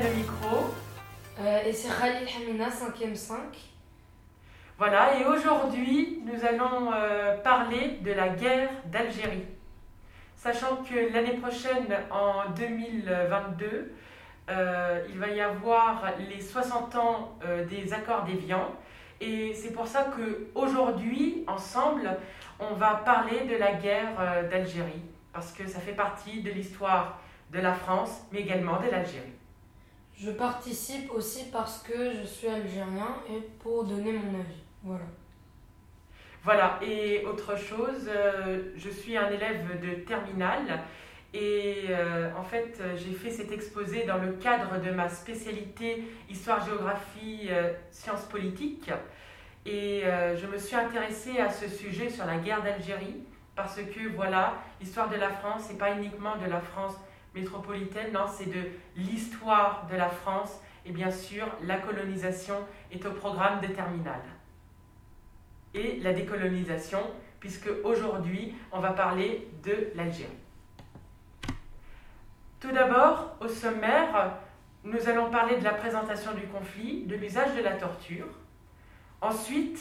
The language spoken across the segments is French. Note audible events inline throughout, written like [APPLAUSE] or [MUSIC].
le micro. Euh, et c'est Khalil Hamina, 5e 5. Voilà, et aujourd'hui, nous allons euh, parler de la guerre d'Algérie. Sachant que l'année prochaine, en 2022, euh, il va y avoir les 60 ans euh, des accords d'Évian. Et c'est pour ça qu'aujourd'hui, ensemble, on va parler de la guerre d'Algérie. Parce que ça fait partie de l'histoire de la France, mais également de l'Algérie. Je participe aussi parce que je suis algérien et pour donner mon avis. Voilà. Voilà, et autre chose, euh, je suis un élève de terminale et euh, en fait j'ai fait cet exposé dans le cadre de ma spécialité histoire-géographie, euh, sciences politiques et je me suis intéressée à ce sujet sur la guerre d'Algérie parce que voilà, l'histoire de la France, c'est pas uniquement de la France métropolitaine, non, c'est de l'histoire de la France et bien sûr la colonisation est au programme de terminale et la décolonisation, puisque aujourd'hui, on va parler de l'Algérie. Tout d'abord, au sommaire, nous allons parler de la présentation du conflit, de l'usage de la torture. Ensuite,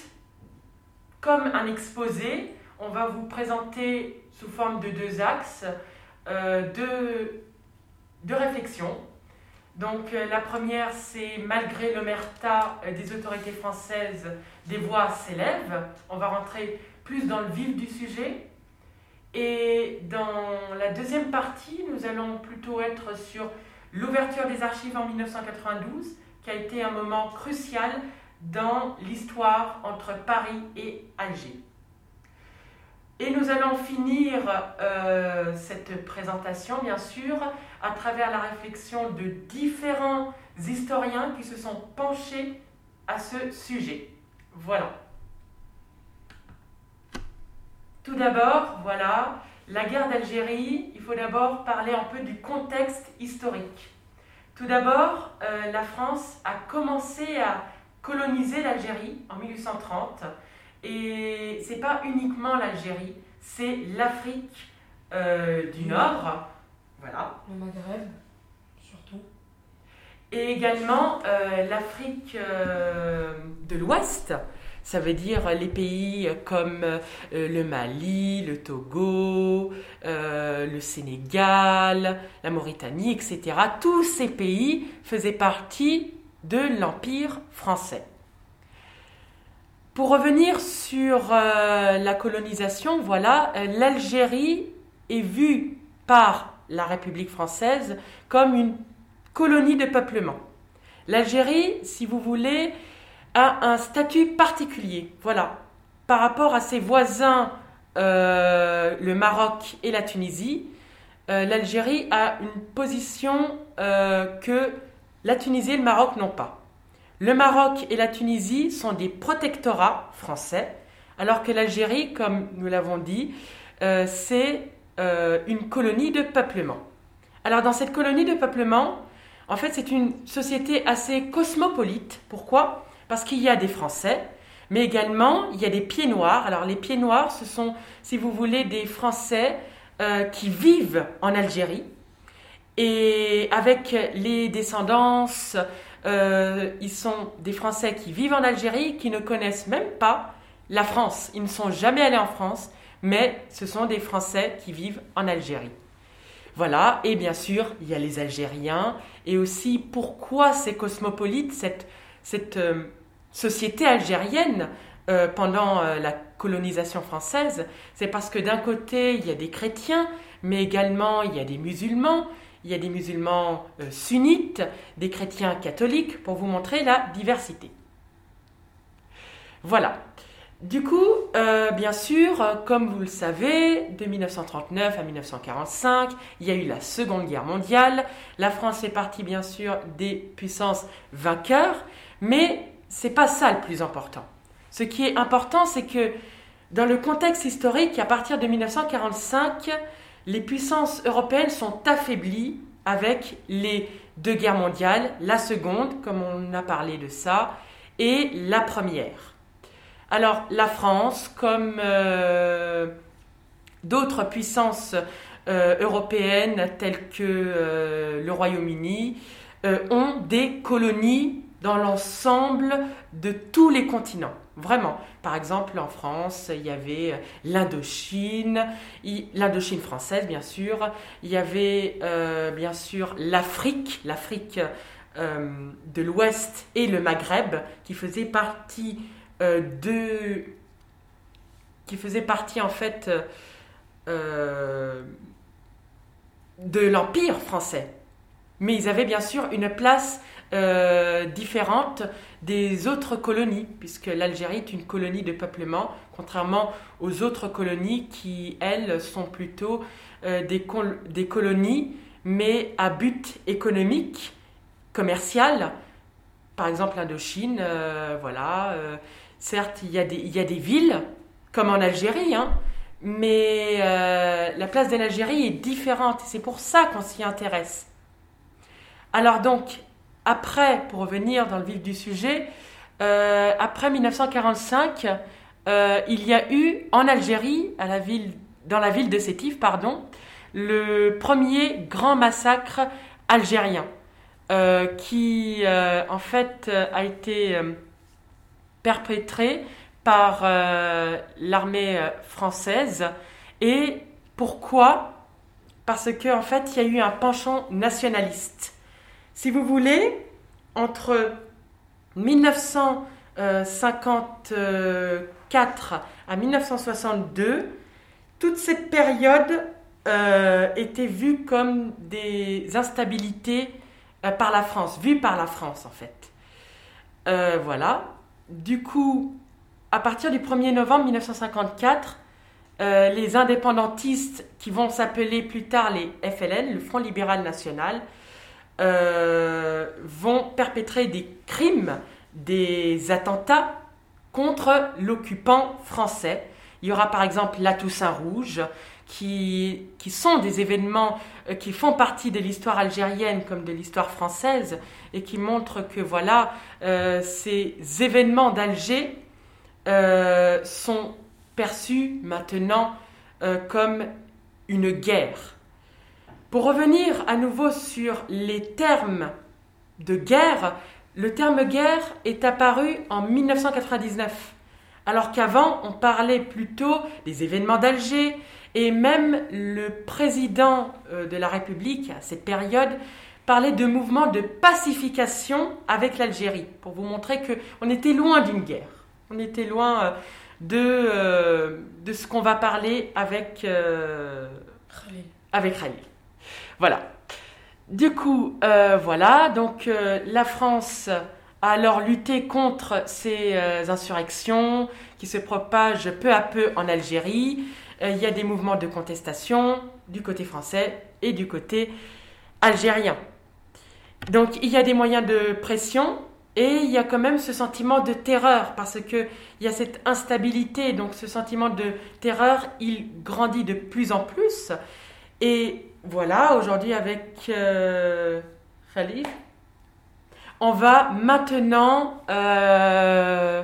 comme un exposé, on va vous présenter sous forme de deux axes deux, deux réflexions. Donc euh, la première, c'est malgré l'omerta euh, des autorités françaises, des voix s'élèvent. On va rentrer plus dans le vif du sujet. Et dans la deuxième partie, nous allons plutôt être sur l'ouverture des archives en 1992, qui a été un moment crucial dans l'histoire entre Paris et Alger. Et nous allons finir euh, cette présentation, bien sûr, à travers la réflexion de différents historiens qui se sont penchés à ce sujet. Voilà. Tout d'abord, voilà, la guerre d'Algérie, il faut d'abord parler un peu du contexte historique. Tout d'abord, euh, la France a commencé à coloniser l'Algérie en 1830 et c'est pas uniquement l'Algérie, c'est l'Afrique euh, du Nord, voilà, Le Maghreb, surtout. et également euh, l'Afrique euh, de l'Ouest. Ça veut dire les pays comme le Mali, le Togo, le Sénégal, la Mauritanie, etc. Tous ces pays faisaient partie de l'Empire français. Pour revenir sur euh, la colonisation, voilà, euh, l'Algérie est vue par la République française comme une colonie de peuplement. L'Algérie, si vous voulez, a un statut particulier, voilà, par rapport à ses voisins, euh, le Maroc et la Tunisie. L'Algérie a une position que la Tunisie et le Maroc n'ont pas. Le Maroc et la Tunisie sont des protectorats français, alors que l'Algérie, comme nous l'avons dit, euh, c'est euh, une colonie de peuplement. Alors dans cette colonie de peuplement, en fait, c'est une société assez cosmopolite. Pourquoi? Parce qu'il y a des Français, mais également il y a des pieds noirs. Alors les pieds noirs, ce sont, si vous voulez, des Français euh, qui vivent en Algérie et avec les descendances, euh, ils sont des Français qui vivent en Algérie, qui ne connaissent même pas la France. Ils ne sont jamais allés en France, mais ce sont des Français qui vivent en Algérie. Voilà, et bien sûr, il y a les Algériens, et aussi pourquoi ces cosmopolites, cette, euh, société algérienne euh, pendant la colonisation française, c'est parce que d'un côté, il y a des chrétiens, mais également il y a des musulmans, il y a des musulmans euh, sunnites, des chrétiens catholiques, pour vous montrer la diversité. Voilà. Du coup, euh, bien sûr, euh, comme vous le savez, de 1939 à 1945, il y a eu la Seconde Guerre mondiale. La France fait partie, bien sûr, des puissances vainqueurs, mais c'est pas ça le plus important. Ce qui est important, c'est que dans le contexte historique, à partir de 1945, les puissances européennes sont affaiblies avec les deux guerres mondiales, la seconde, comme on a parlé de ça, et la première. Alors la France, comme euh, d'autres puissances euh, européennes telles que euh, le Royaume-Uni, ont des colonies dans l'ensemble de tous les continents. Vraiment. Par exemple, en France, il y avait l'Indochine, l'Indochine française, bien sûr. Il y avait, bien sûr, l'Afrique, l'Afrique de l'Ouest et le Maghreb, qui faisaient partie de qui faisait partie en fait euh, de l'Empire français. Mais ils avaient bien sûr une place euh, différente des autres colonies, puisque l'Algérie est une colonie de peuplement, contrairement aux autres colonies qui, elles, sont plutôt euh, des, des, colonies, mais à but économique, commercial. Par exemple, l'Indochine, voilà. certes, il y, a des, y a des villes, comme en Algérie, hein. mais euh, la place de l'Algérie est différente. C'est pour ça qu'on s'y intéresse. Alors donc, après, pour revenir dans le vif du sujet, euh, après 1945, euh, il y a eu en Algérie, à la ville, dans la ville de Sétif, pardon, le premier grand massacre algérien, qui en fait a été perpétré par euh, l'armée euh, française. Et pourquoi? Parce qu'en en fait, il y a eu un penchant nationaliste. Si vous voulez, entre 1954 à 1962, toute cette période euh, était vue comme des instabilités par la France, vue par la France en fait. voilà. Du coup, à partir du 1er novembre 1954, euh, les indépendantistes qui vont s'appeler plus tard les FLN, le Front libéral national, euh, vont perpétrer des crimes, des attentats contre l'occupant français. Il y aura par exemple la Toussaint Rouge, qui, qui sont des événements euh, qui font partie de l'histoire algérienne comme de l'histoire française et qui montrent que voilà, ces événements d'Alger euh, sont perçus maintenant euh, comme une guerre. Pour revenir à nouveau sur les termes de guerre, le terme guerre est apparu en 1999, alors qu'avant on parlait plutôt des événements d'Alger et même le président euh, de la République à cette période parlait de mouvements de pacification avec l'Algérie, pour vous montrer qu'on était loin d'une guerre. On était loin euh, de, euh, de ce qu'on va parler avec, euh, avec Khalil. Voilà. Du coup, voilà. Donc, la France a alors lutté contre ces insurrections qui se propagent peu à peu en Algérie. il y a des mouvements de contestation du côté français et du côté algérien. Donc, il y a des moyens de pression et il y a quand même ce sentiment de terreur parce que il y a cette instabilité, donc ce sentiment de terreur, il grandit de plus en plus. Et voilà, aujourd'hui avec euh, on va maintenant euh,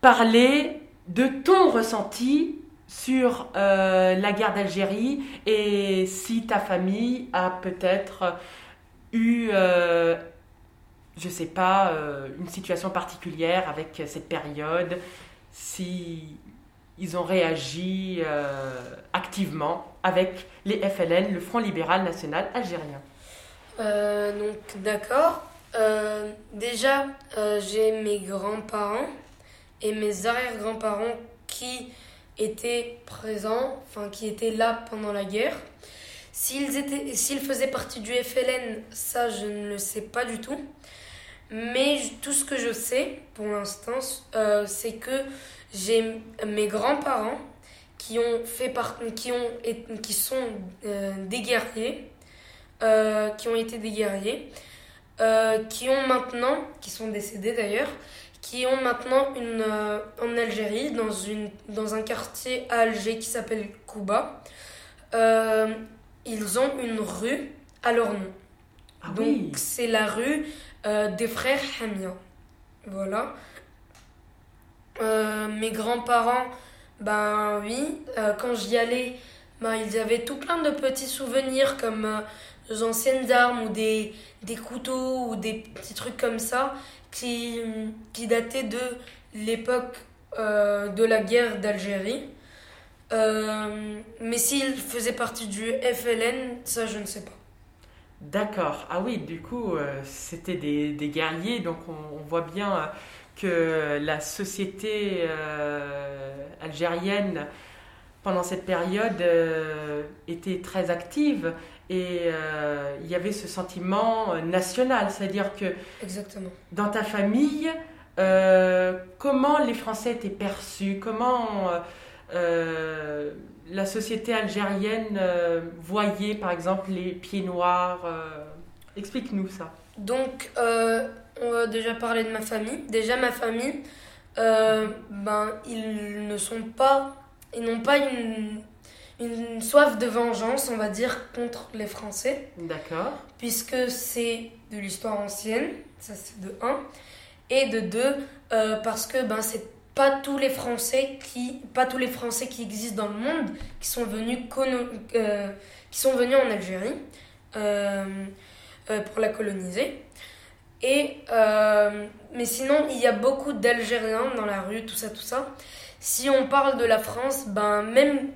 parler de ton ressenti sur euh, la guerre d'Algérie et si ta famille a peut-être eu je sais pas, euh, une situation particulière avec cette période, si ils ont réagi euh, activement avec les FLN, le Front libéral national algérien. Euh, donc d'accord. déjà, j'ai mes grands-parents et mes arrière-grands-parents qui étaient présents, enfin qui étaient là pendant la guerre. S'ils étaient, s'ils faisaient partie du FLN, ça je ne le sais pas du tout. Mais tout ce que je sais pour l'instant, euh, c'est que j'ai mes grands-parents qui ont fait qui ont qui sont euh, des guerriers, euh, qui ont été des guerriers, qui ont maintenant, qui sont décédés d'ailleurs, qui ont maintenant une en Algérie dans une dans un quartier à Alger qui s'appelle Kouba. ils ont une rue à leur nom. Ah Donc c'est la rue euh, des frères Hamia. Voilà. Euh, mes grands-parents, ben oui, euh, quand j'y allais, ben, ils avaient tout plein de petits souvenirs comme anciennes armes ou des, des couteaux ou des petits trucs comme ça qui, qui dataient de l'époque euh, de la guerre d'Algérie. Euh, mais s'il faisait partie du FLN, ça je ne sais pas. D'accord. Ah oui, du coup, euh, c'était des, des, guerriers, donc on, voit bien que la société algérienne, pendant cette période, était très active et il y avait ce sentiment national, c'est-à-dire que Exactement. dans ta famille, euh, comment les Français étaient perçus Comment euh, euh, la société algérienne voyait, par exemple, les pieds noirs Explique-nous ça. Donc, on va déjà parler de ma famille. Déjà, ma famille, ben, ils ne sont pas. Ils n'ont pas une, une soif de vengeance, on va dire, contre les Français. D'accord. Puisque c'est de l'histoire ancienne, ça c'est de 1 et de deux euh, parce que ben c'est pas tous les Français qui pas tous les Français qui existent dans le monde qui sont venus euh, qui sont venus en Algérie euh, pour la coloniser et mais sinon il y a beaucoup d'Algériens dans la rue tout ça tout ça. Si on parle de la France ben même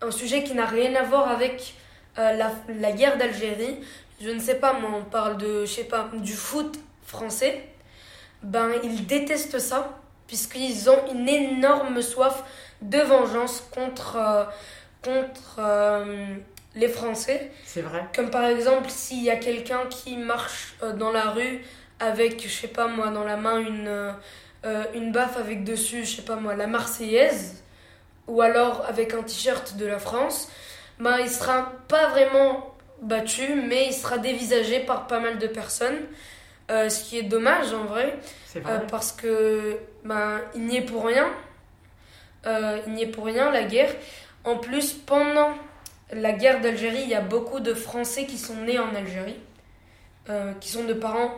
un sujet qui n'a rien à voir avec la, la guerre d'Algérie je ne sais pas moi on parle de je sais pas du foot français ben ils détestent ça puisqu'ils ont une énorme soif de vengeance contre, euh, contre euh, les Français. C'est vrai. Comme par exemple s'il y a quelqu'un qui marche euh, dans la rue avec, je sais pas moi, dans la main une, une baffe avec dessus, je sais pas moi, la Marseillaise, ou alors avec un t-shirt de la France, ben il sera pas vraiment battu, mais il sera dévisagé par pas mal de personnes. Euh, ce qui est dommage en vrai, euh, parce que ben, il n'y est pour rien. Euh, il n'y est pour rien la guerre. En plus, pendant la guerre d'Algérie, il y a beaucoup de Français qui sont nés en Algérie, qui sont de parents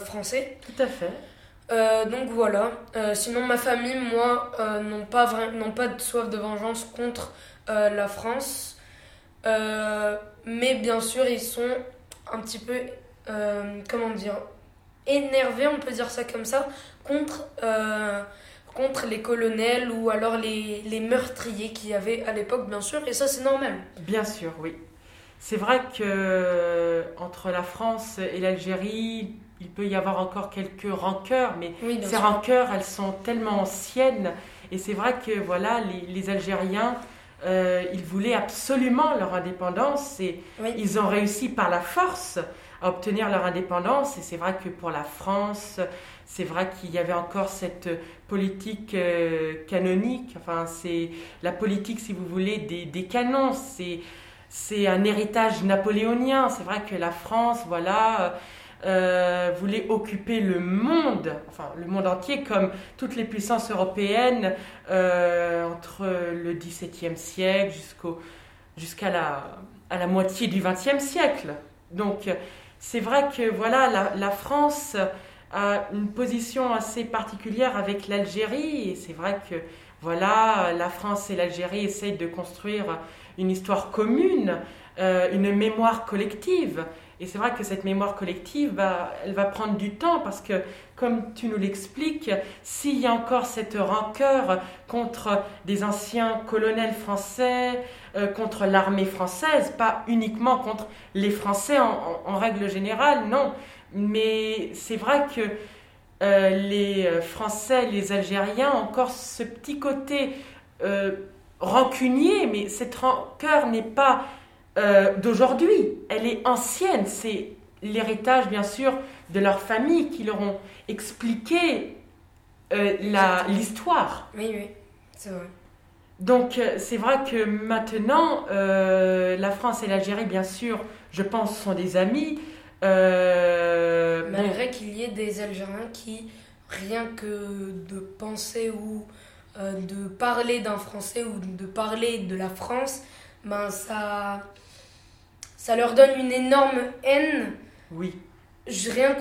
français. Tout à fait. donc voilà. sinon, ma famille, moi, n'ont pas, pas de soif de vengeance contre la France. mais bien sûr, ils sont un petit peu, comment dire, énervé, on peut dire ça comme ça, contre, euh, contre les colonels ou alors les, les meurtriers qu'il y avait à l'époque, bien sûr, et ça c'est normal. Bien sûr, oui. C'est vrai que euh, entre la France et l'Algérie, il peut y avoir encore quelques rancœurs, mais ces rancœurs, elles sont tellement anciennes. Et c'est vrai que voilà, les, les Algériens, euh, ils voulaient absolument leur indépendance et ils ont réussi par la force à obtenir leur indépendance. Et c'est vrai que pour la France, c'est vrai qu'il y avait encore cette politique euh, canonique. Enfin, c'est la politique, si vous voulez, des, canons. C'est, c'est un héritage napoléonien. C'est vrai que la France, voilà. Euh, voulait occuper le monde, enfin le monde entier, comme toutes les puissances européennes euh, entre le XVIIe siècle jusqu'au, jusqu'à la, à la moitié du XXe siècle. Donc c'est vrai que voilà, la, France a une position assez particulière avec l'Algérie c'est vrai que voilà, la France et l'Algérie essayent de construire une histoire commune, euh, une mémoire collective. Et c'est vrai que cette mémoire collective, bah, elle va prendre du temps parce que, comme tu nous l'expliques, s'il y a encore cette rancœur contre des anciens colonels français, euh, contre l'armée française, pas uniquement contre les Français en, règle générale, non. Mais c'est vrai que euh, les Français, les Algériens ont encore ce petit côté euh, rancunier, mais cette rancœur n'est pas d'aujourd'hui. Elle est ancienne. C'est l'héritage, bien sûr, de leur famille qui leur ont expliqué euh, l'histoire. Oui, oui, c'est vrai. Donc, euh, c'est vrai que maintenant, la France et l'Algérie, bien sûr, je pense, sont des amis. Malgré qu'il y ait des Algériens qui, rien que de penser ou de parler d'un Français ou de parler de la France, ben ça, ça leur donne une énorme haine. Oui. Rien,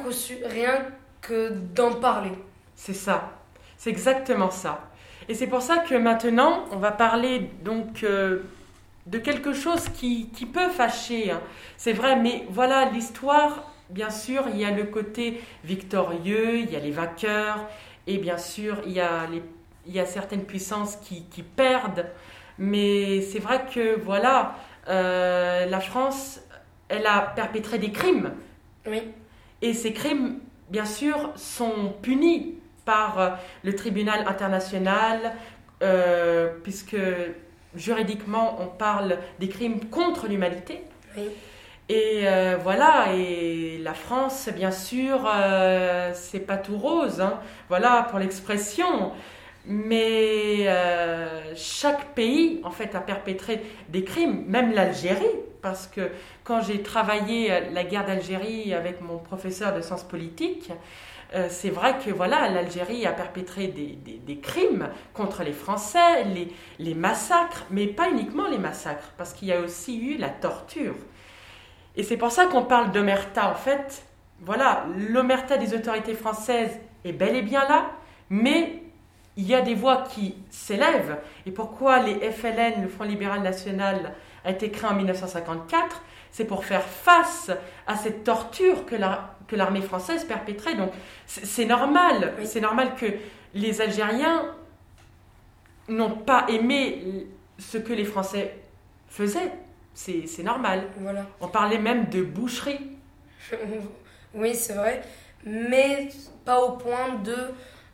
rien que d'en parler. C'est ça. C'est exactement ça. Et c'est pour ça que maintenant, on va parler donc euh, de quelque chose qui, qui peut fâcher. hein. C'est vrai, mais voilà, l'histoire, bien sûr, il y a le côté victorieux, il y a les vainqueurs, et bien sûr, il y a, les, il y a certaines puissances qui, qui perdent. Mais c'est vrai que, voilà, euh, la France, elle a perpétré des crimes. Oui, Et ces crimes, bien sûr, sont punis par euh, le tribunal international, euh, puisque juridiquement, on parle des crimes contre l'humanité. oui, Et euh, voilà, et la France, bien sûr, euh, c'est pas tout rose, hein. voilà pour l'expression. Mais euh, chaque pays, en fait, a perpétré des crimes, même l'Algérie, parce que quand j'ai travaillé la guerre d'Algérie avec mon professeur de sciences politiques, euh, c'est vrai que voilà, l'Algérie a perpétré des, des- des crimes contre les Français, les, les massacres, mais pas uniquement les massacres, parce qu'il y a aussi eu la torture. Et c'est pour ça qu'on parle d'omerta. En fait, voilà, l'omerta des autorités françaises est bel et bien là, mais il y a des voix qui s'élèvent. Et pourquoi les FLN, le Front libéral national, a été créé en 1954 C'est pour faire face à cette torture que la- que l'armée française perpétrait. Donc c'est normal, Oui. c'est normal que les Algériens n'ont pas aimé ce que les Français faisaient. C'est c'est normal. voilà. On parlait même de boucherie. [LAUGHS] Oui, c'est vrai, mais pas au point de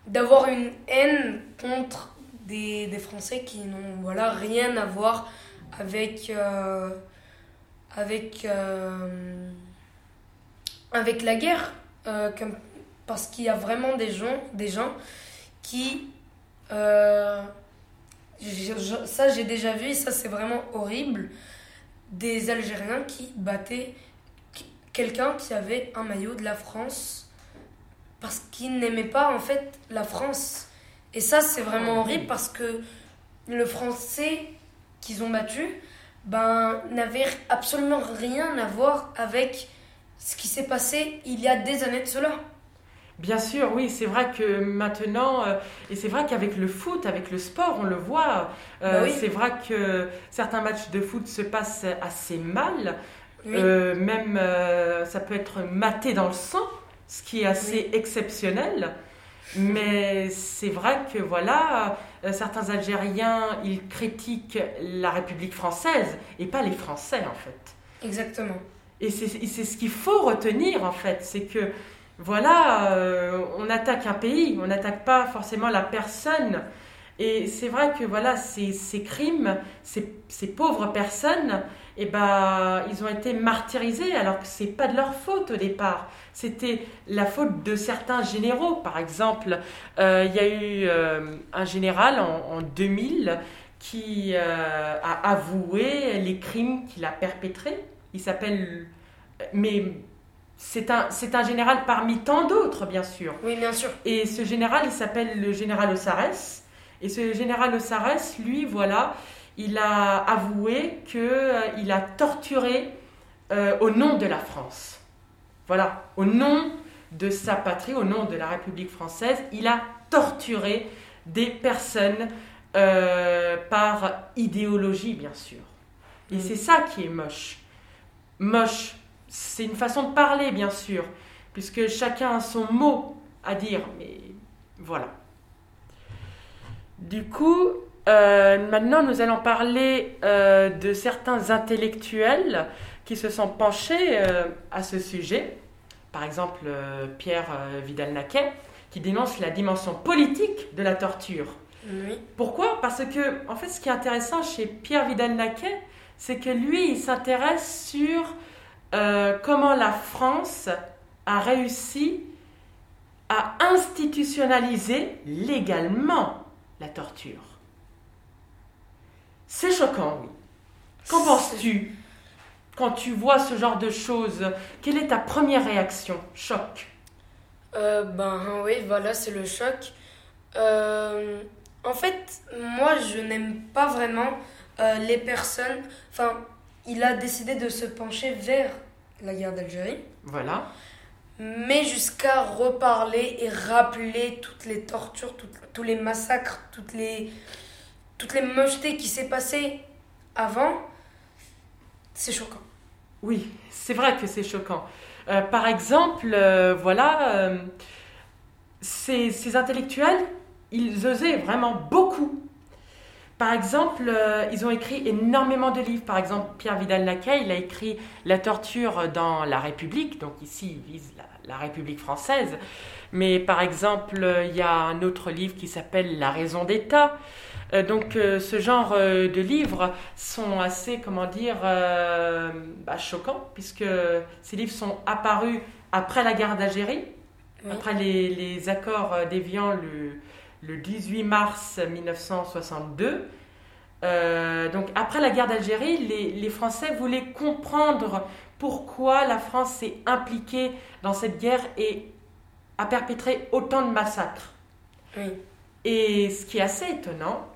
d'avoir une haine contre des, des Français qui n'ont voilà, rien à voir avec, euh, avec, euh, avec la guerre. euh, parce qu'il y a vraiment des gens, des gens qui... euh, ça, j'ai déjà vu, ça, c'est vraiment horrible. Des Algériens qui battaient quelqu'un qui avait un maillot de la France parce qu'il n'aimait pas en fait la France. Et ça c'est vraiment horrible parce que le français qu'ils ont battu ben n'avait absolument rien à voir avec ce qui s'est passé il y a des années de cela. Bien sûr, oui, c'est vrai que maintenant, euh, et c'est vrai qu'avec le foot, avec le sport, on le voit, euh, Bah oui. c'est vrai que certains matchs de foot se passent assez mal, Oui, Euh, même ça peut être maté dans le sang, ce qui est assez exceptionnel. Mais c'est vrai que voilà, certains Algériens, ils critiquent la République française et pas les Français en fait. exactement. Et c'est et c'est ce qu'il faut retenir en fait, c'est que voilà, euh, on attaque un pays, on n'attaque pas forcément la personne. Et c'est vrai que voilà, ces, ces crimes, ces, ces pauvres personnes, eh ben, ils ont été martyrisés alors que c'est pas de leur faute au départ. C'était la faute de certains généraux. Par exemple, euh, il y a eu euh, un général en, en 2000 qui euh, a avoué les crimes qu'il a perpétrés. Il s'appelle. Mais c'est un, c'est un général parmi tant d'autres, bien sûr. Oui, bien sûr. Et ce général, il s'appelle le général Ossarès. Et ce général Ossarès, lui, voilà, il a avoué qu'il a torturé euh, au nom de la France. Voilà, au nom de sa patrie, au nom de la République française, il a torturé des personnes euh, par idéologie, bien sûr. Et Mm. c'est ça qui est moche. Moche, c'est une façon de parler, bien sûr, puisque chacun a son mot à dire, mais voilà. Du coup, euh, maintenant nous allons parler euh, de certains intellectuels qui se sont penchés euh, à ce sujet. Par exemple, euh, Pierre euh, Vidal-Naquet, qui dénonce la dimension politique de la torture. Oui, Pourquoi? Parce que, en fait, ce qui est intéressant chez Pierre Vidal-Naquet, c'est que lui, il s'intéresse sur comment la France a réussi à institutionnaliser légalement la torture. C'est choquant, oui. Qu'en penses-tu? Quand tu vois ce genre de choses Quelle est ta première réaction? Choc. Euh, ben oui, voilà, c'est le choc. Euh, en fait, moi, je n'aime pas vraiment euh, les personnes. Enfin, il a décidé de se pencher vers la guerre d'Algérie, Voilà. mais jusqu'à reparler et rappeler toutes les tortures, toutes- tous les massacres, toutes les, toutes les mochetés qui s'est passées avant. C'est choquant. Oui, c'est vrai que c'est choquant. Euh, par exemple, voilà, ces, ces, intellectuels, ils osaient vraiment beaucoup. Par exemple, ils ont écrit énormément de livres. Par exemple, Pierre Vidal-Naquet, il a écrit La torture dans la République, donc ici il vise la, la République française. Mais par exemple, il y a un autre livre qui s'appelle La raison d'État. Euh, donc euh, ce genre euh, de livres sont assez, comment dire, bah, choquants, puisque ces livres sont apparus après la guerre d'Algérie, après les, accords d'Évian le, le, 18 mars 1962. donc après la guerre d'Algérie, les, les, Français voulaient comprendre pourquoi la France s'est impliquée dans cette guerre et a perpétré autant de massacres. Et ce qui est assez étonnant,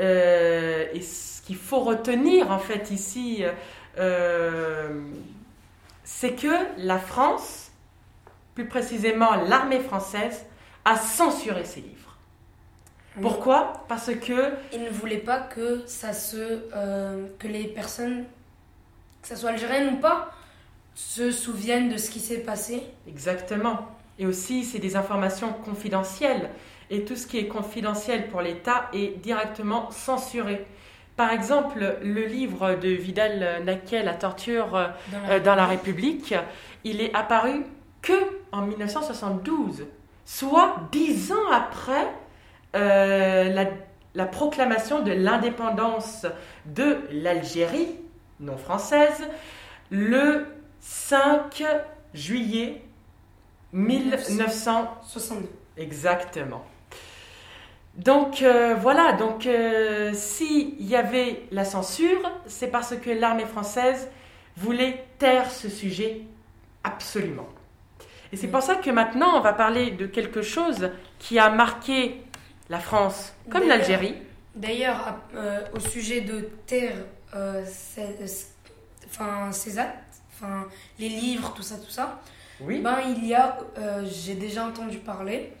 euh, et ce qu'il faut retenir en fait ici, euh, c'est que la France, plus précisément l'armée française, a censuré ces livres. Pourquoi? Parce que ils ne voulaient pas que ça se, euh, que les personnes, que ce soit algériennes ou pas, se souviennent de ce qui s'est passé. Exactement. Et aussi, c'est des informations confidentielles. Et tout ce qui est confidentiel pour l'État est directement censuré. Par exemple, le livre de Vidal-Naquet, La torture dans la, euh, dans la, République, il est apparu que en 1972, soit dix ans après euh, la, la proclamation de l'indépendance de l'Algérie, non française, le 5 juillet 1962. Exactement. Donc euh, voilà, donc euh, s'il y avait la censure, c'est parce que l'armée française voulait taire ce sujet absolument. Et c'est pour ça que maintenant on va parler de quelque chose qui a marqué la France comme l'Algérie. D'ailleurs, euh, au sujet de taire enfin, ces actes, enfin, les livres, tout ça, tout ça, oui. Ben, il y a, j'ai déjà entendu parler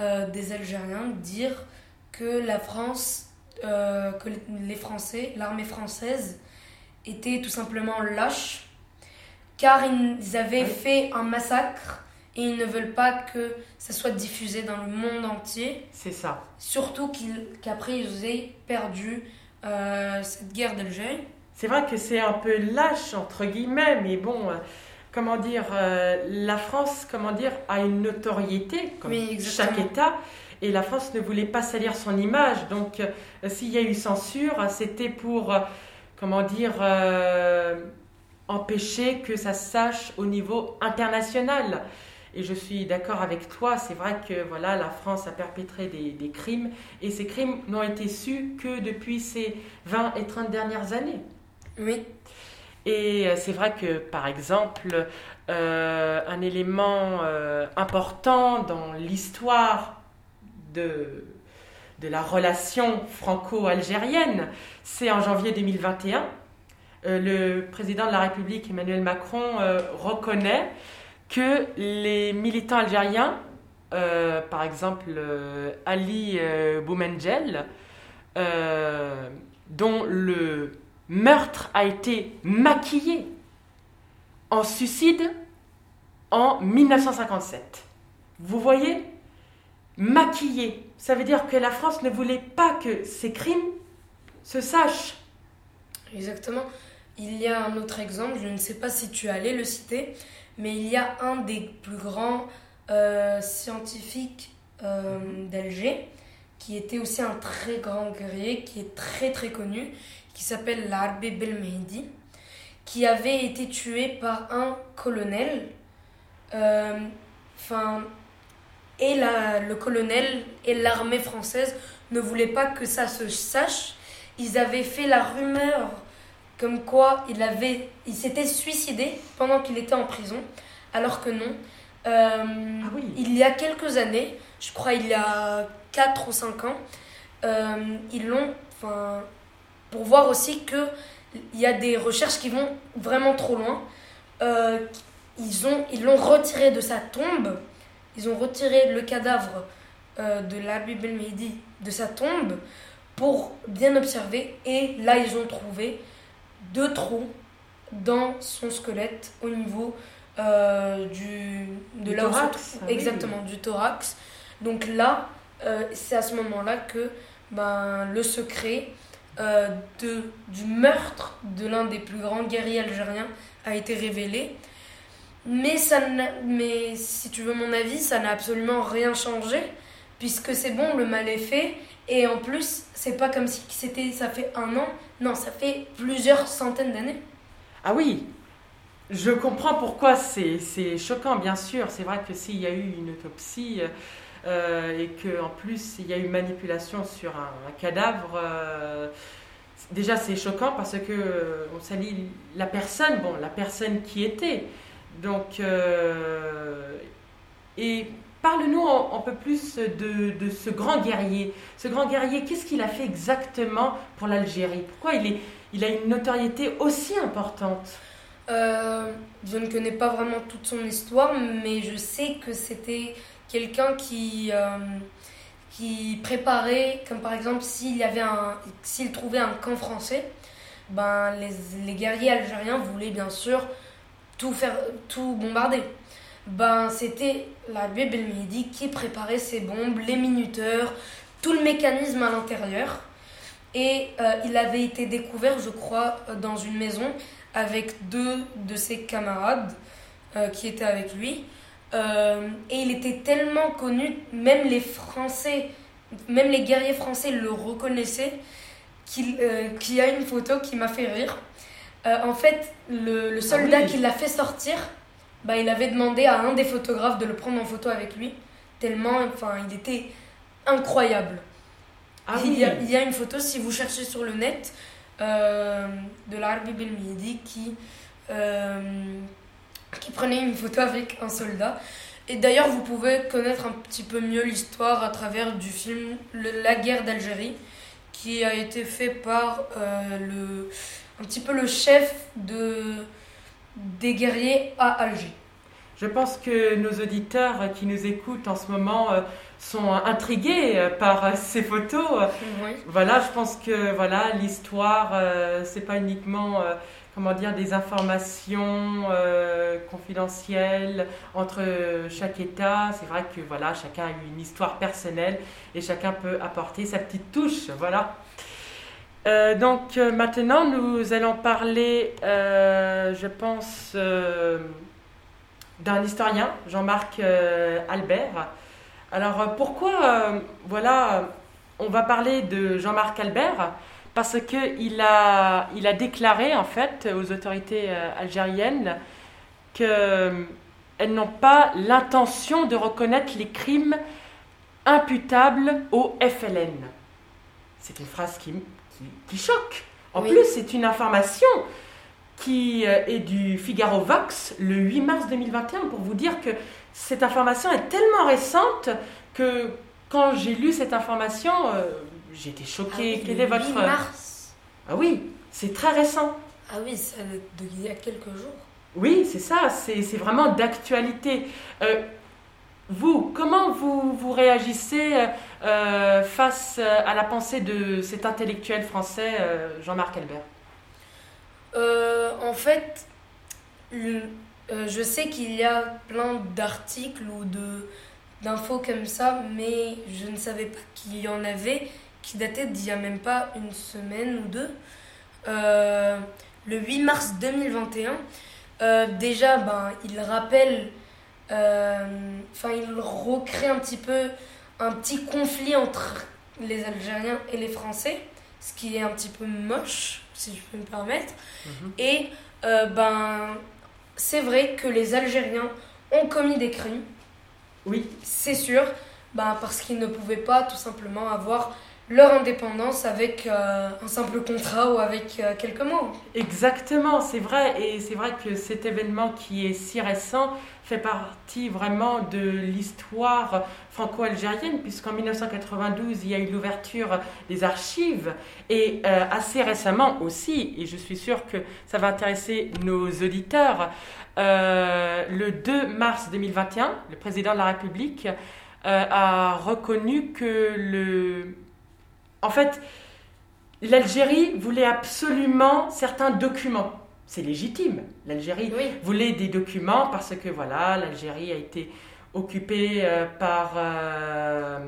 euh, des Algériens dire que la France, euh, que les Français, l'armée française, était tout simplement lâche, car ils avaient fait un massacre et ils ne veulent pas que ça soit diffusé dans le monde entier. C'est ça. Surtout qu'après ils aient perdu cette guerre d'Algérie. C'est vrai que c'est un peu lâche, entre guillemets, mais bon comment dire, euh, la France, comment dire, a une notoriété, comme chaque État, et la France ne voulait pas salir son image. Donc, euh, s'il y a eu censure, c'était pour, euh, comment dire, empêcher que ça se sache au niveau international. Et je suis d'accord avec toi, c'est vrai que voilà, la France a perpétré des, des crimes, et ces crimes n'ont été sus que depuis ces 20 et 30 dernières années. Oui. Et euh, c'est vrai que, par exemple, euh, un élément euh, important dans l'histoire de, de la relation franco-algérienne, c'est en janvier 2021. le président de la République, Emmanuel Macron, reconnaît que les militants algériens, par exemple Ali Boumengel, dont le meurtre a été maquillé en suicide en 1957. Vous voyez Maquillé. Ça veut dire que la France ne voulait pas que ces crimes se sachent. Exactement. Il y a un autre exemple, je ne sais pas si tu allais le citer, mais il y a un des plus grands euh, scientifiques euh, d'Alger, qui était aussi un très grand guerrier, qui est très très connu, qui s'appelle l'Arbi Belmehdi, qui avait été tué par un colonel. Euh, enfin, et la, le colonel et l'armée française ne voulaient pas que ça se sache. Ils avaient fait la rumeur comme quoi il avait, il s'était suicidé pendant qu'il était en prison, alors que non. Euh, ah il y a quelques années, je crois il y a 4 ou 5 ans, euh, ils l'ont, enfin, pour voir aussi qu'il y a des recherches qui vont vraiment trop loin. Euh, ils ont ils l'ont retiré de sa tombe, ils ont retiré le cadavre euh, de l'Abbé Belmehdi de sa tombe pour bien observer et là ils ont trouvé deux trous dans son squelette au niveau euh, du, de Du là où se thorax, ah oui. exactement, du thorax. Donc là, c'est à ce moment-là que ben, le secret euh, de, du meurtre de l'un des plus grands guerriers algériens a été révélé. Mais, ça mais si tu veux mon avis, ça n'a absolument rien changé, puisque c'est bon, le mal est fait. Et en plus, c'est pas comme si c'était, ça fait un an, non, ça fait plusieurs centaines d'années. Ah oui, je comprends pourquoi c'est c'est choquant, bien sûr. C'est vrai que s'il y a eu une autopsie euh, et qu'en plus il y a eu manipulation sur un, cadavre, euh, déjà c'est choquant parce que euh, on salit la personne, bon, la personne qui était. Donc, euh, et parle-nous un, peu plus de, ce grand guerrier. Ce grand guerrier, qu'est-ce qu'il a fait exactement pour l'Algérie? Pourquoi il, est, il a une notoriété aussi importante? Euh, je ne connais pas vraiment toute son histoire, mais je sais que c'était quelqu'un qui, euh, qui préparait, comme par exemple s'il y avait un, s'il trouvait un camp français, ben les, les guerriers algériens voulaient bien sûr tout faire, tout bombarder. Ben c'était la Bible El Mehdi qui préparait ces bombes, les minuteurs, tout le mécanisme à l'intérieur. Et euh, il avait été découvert, je crois, dans une maison avec deux de ses camarades euh, qui étaient avec lui. Euh, et il était tellement connu, même les Français, même les guerriers français le reconnaissaient, qu'il euh, y a une photo qui m'a fait rire. Euh, en fait, le, le soldat oui. qui l'a fait sortir, bah, il avait demandé à un des photographes de le prendre en photo avec lui, tellement enfin, il était incroyable. Ah il, y a, il y a une photo, si vous cherchez sur le net, euh, de l'Arbi Belmidi qui, qui prenait une photo avec un soldat. Et d'ailleurs, vous pouvez connaître un petit peu mieux l'histoire à travers du film La guerre d'Algérie, qui a été fait par euh, le, un petit peu le chef de, des guerriers à Alger. Je pense que nos auditeurs qui nous écoutent en ce moment euh, sont intrigués euh, par ces photos. Oui. Voilà, je pense que voilà l'histoire, c'est pas uniquement comment dire des informations euh, confidentielles entre chaque État. C'est vrai que voilà, chacun a une histoire personnelle et chacun peut apporter sa petite touche. Voilà. Euh, donc euh, maintenant, nous allons parler, je pense, d'un historien, Jean-Marc Albert. Alors pourquoi, voilà, on va parler de Jean-Marc Albert? Parce qu'il a, il a déclaré en fait aux autorités euh, algériennes qu'elles n'ont pas l'intention de reconnaître les crimes imputables au FLN. C'est une phrase qui, qui, qui choque. En Oui. plus, c'est une information qui euh, est du Figaro Vox le 8 mars 2021 pour vous dire que cette information est tellement récente que quand j'ai lu cette information, euh, j'ai été choquée. Ah oui, Quel est votre 8 mars. Ah oui, c'est très récent. Ah oui, ça date d'il y a quelques jours. Oui, c'est ça, c'est vraiment d'actualité. Euh, vous, comment vous, vous réagissez euh, euh, face à la pensée de cet intellectuel français, euh, Jean-Marc Albert? En fait, le- je sais qu'il y a plein d'articles ou de d'infos comme ça, mais je ne savais pas qu'il y en avait qui dataient d'il y a même pas une semaine ou deux. Euh, le 8 mars 2021, euh, déjà, ben, il rappelle, euh, enfin, il recrée un petit peu un petit conflit entre les Algériens et les Français, ce qui est un petit peu moche, si je peux me permettre. Et euh, ben, c'est vrai que les Algériens ont commis des crimes, Oui, c'est sûr, ben, parce qu'ils ne pouvaient pas tout simplement avoir leur indépendance avec euh, un simple contrat ou avec euh, quelques mots. exactement, c'est vrai. Et c'est vrai que cet événement qui est si récent fait partie vraiment de l'histoire franco-algérienne, puisqu'en 1992, il y a eu l'ouverture des archives, et euh, assez récemment aussi, et je suis sûre que ça va intéresser nos auditeurs, le 2 mars 2021, le président de la République a reconnu que le... En fait, l'Algérie voulait absolument certains documents. c'est légitime. L'Algérie voulait des documents parce que voilà, l'Algérie a été occupée euh, par, euh,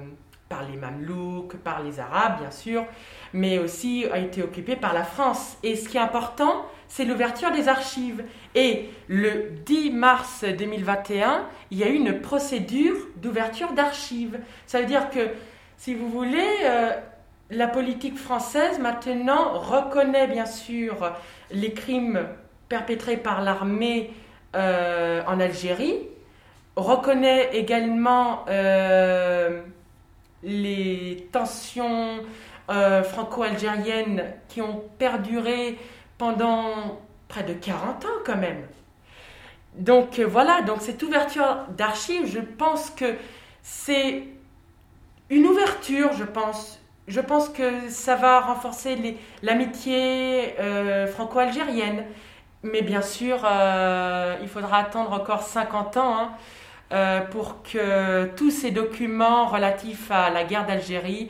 par les Mamelouks, par les Arabes bien sûr, mais aussi a été occupée par la France. Et ce qui est important, c'est l'ouverture des archives. Et le 10 mars 2021, il y a eu une procédure d'ouverture d'archives. Ça veut dire que, si vous voulez, euh, la politique française maintenant reconnaît bien sûr les crimes perpétrés par l'armée euh, en Algérie, reconnaît également euh, les tensions franco-algériennes qui ont perduré pendant près de 40 ans quand même. Donc euh, voilà, donc cette ouverture d'archives, je pense que c'est une ouverture, je pense. Je pense que ça va renforcer l'amitié euh, franco-algérienne. Mais bien sûr, euh, il faudra attendre encore 50 ans hein, pour que tous ces documents relatifs à la guerre d'Algérie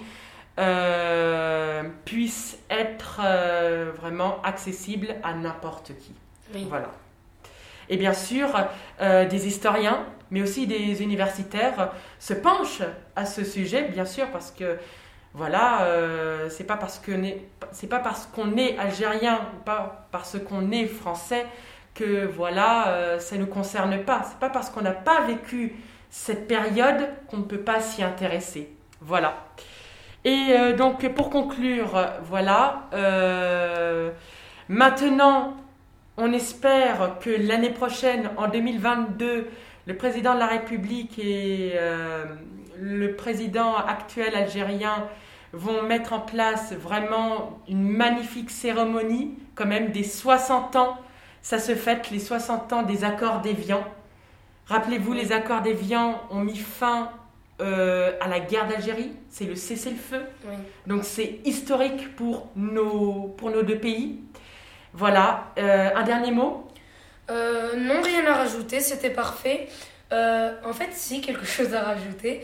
euh, puisse être euh, vraiment accessible à n'importe qui. Voilà. Et bien sûr, euh, des historiens, mais aussi des universitaires se penchent à ce sujet, bien sûr, parce que voilà, c'est pas parce que c'est pas parce qu'on est algérien, pas parce qu'on est français que voilà, ça nous concerne pas. C'est pas parce qu'on n'a pas vécu cette période qu'on ne peut pas s'y intéresser. Voilà. Et euh, donc pour conclure, voilà, euh, maintenant on espère que l'année prochaine, en 2022, le président de la République et euh, le président actuel algérien vont mettre en place vraiment une magnifique cérémonie, quand même des 60 ans. Ça se fête les 60 ans des accords d'Évian. Rappelez-vous, les accords d'Évian ont mis fin euh, à la guerre d'Algérie, c'est le cessez-le-feu. Donc c'est historique pour nos, pour nos deux pays. Voilà, euh, un dernier mot? Euh, Non, rien à rajouter, c'était parfait. en fait, si, quelque [LAUGHS] chose à rajouter.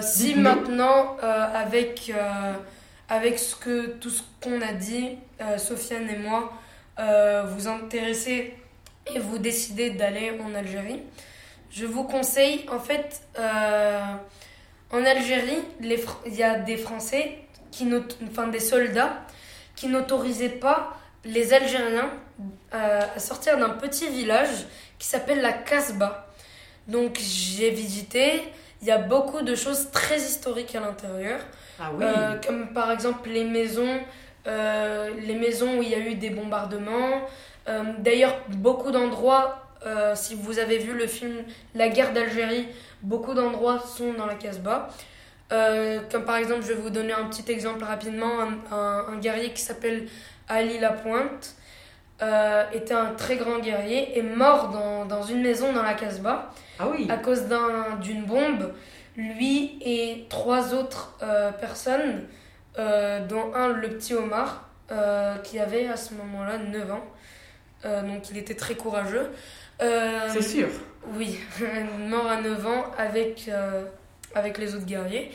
Si maintenant, avec, avec ce que, tout ce qu'on a dit, Sofiane et moi, vous intéressez et vous décidez d'aller en Algérie, je vous conseille, en fait, euh, en Algérie, il y a des Français, qui enfin des soldats, qui n'autorisaient pas les Algériens euh, à sortir d'un petit village qui s'appelle la Casbah. Donc j'ai visité, il y a beaucoup de choses très historiques à l'intérieur. Ah oui. Euh, comme par exemple les maisons, les maisons où il y a eu des bombardements. D'ailleurs, beaucoup d'endroits euh, si vous avez vu le film La guerre d'Algérie, beaucoup d'endroits sont dans la Casbah. Euh, comme par exemple, je vais vous donner un petit exemple rapidement. Un, guerrier qui s'appelle Ali Lapointe euh, était un très grand guerrier et mort dans, dans une maison dans la Casbah ah oui. à cause d'une bombe. Lui et trois autres personnes, dont un, le petit Omar, qui avait à ce moment-là 9 ans. donc il était très courageux. Euh, c'est sûr. Oui, [LAUGHS] mort à 9 ans avec, euh, avec les autres guerriers.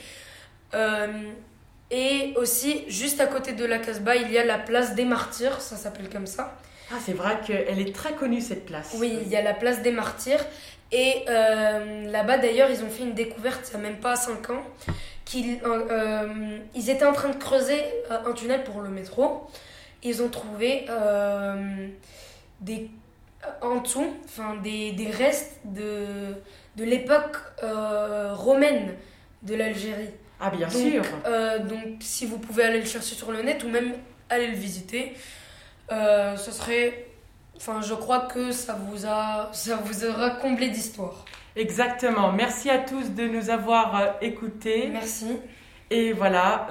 Euh, et aussi, juste à côté de la Casbah, il y a la place des martyrs, ça s'appelle comme ça. Ah, c'est vrai qu'elle est très connue cette place. Oui, il y a la place des martyrs. Et là-bas, d'ailleurs, ils ont fait une découverte il n'y a même pas 5 ans. qu'ils ils étaient en train de creuser un tunnel pour le métro. Ils ont trouvé des en dessous enfin, des, des restes de, de l'époque euh, romaine de l'Algérie. Ah bien sûr. Euh, donc si vous pouvez aller le chercher sur le net ou même aller le visiter, euh, ce serait... Enfin, je crois que ça vous, a, [LAUGHS] ça vous aura comblé d'histoire. Exactement. Merci à tous de nous avoir écoutés. Merci. Et voilà,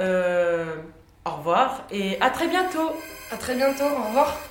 au revoir et à très bientôt. À très bientôt, au revoir.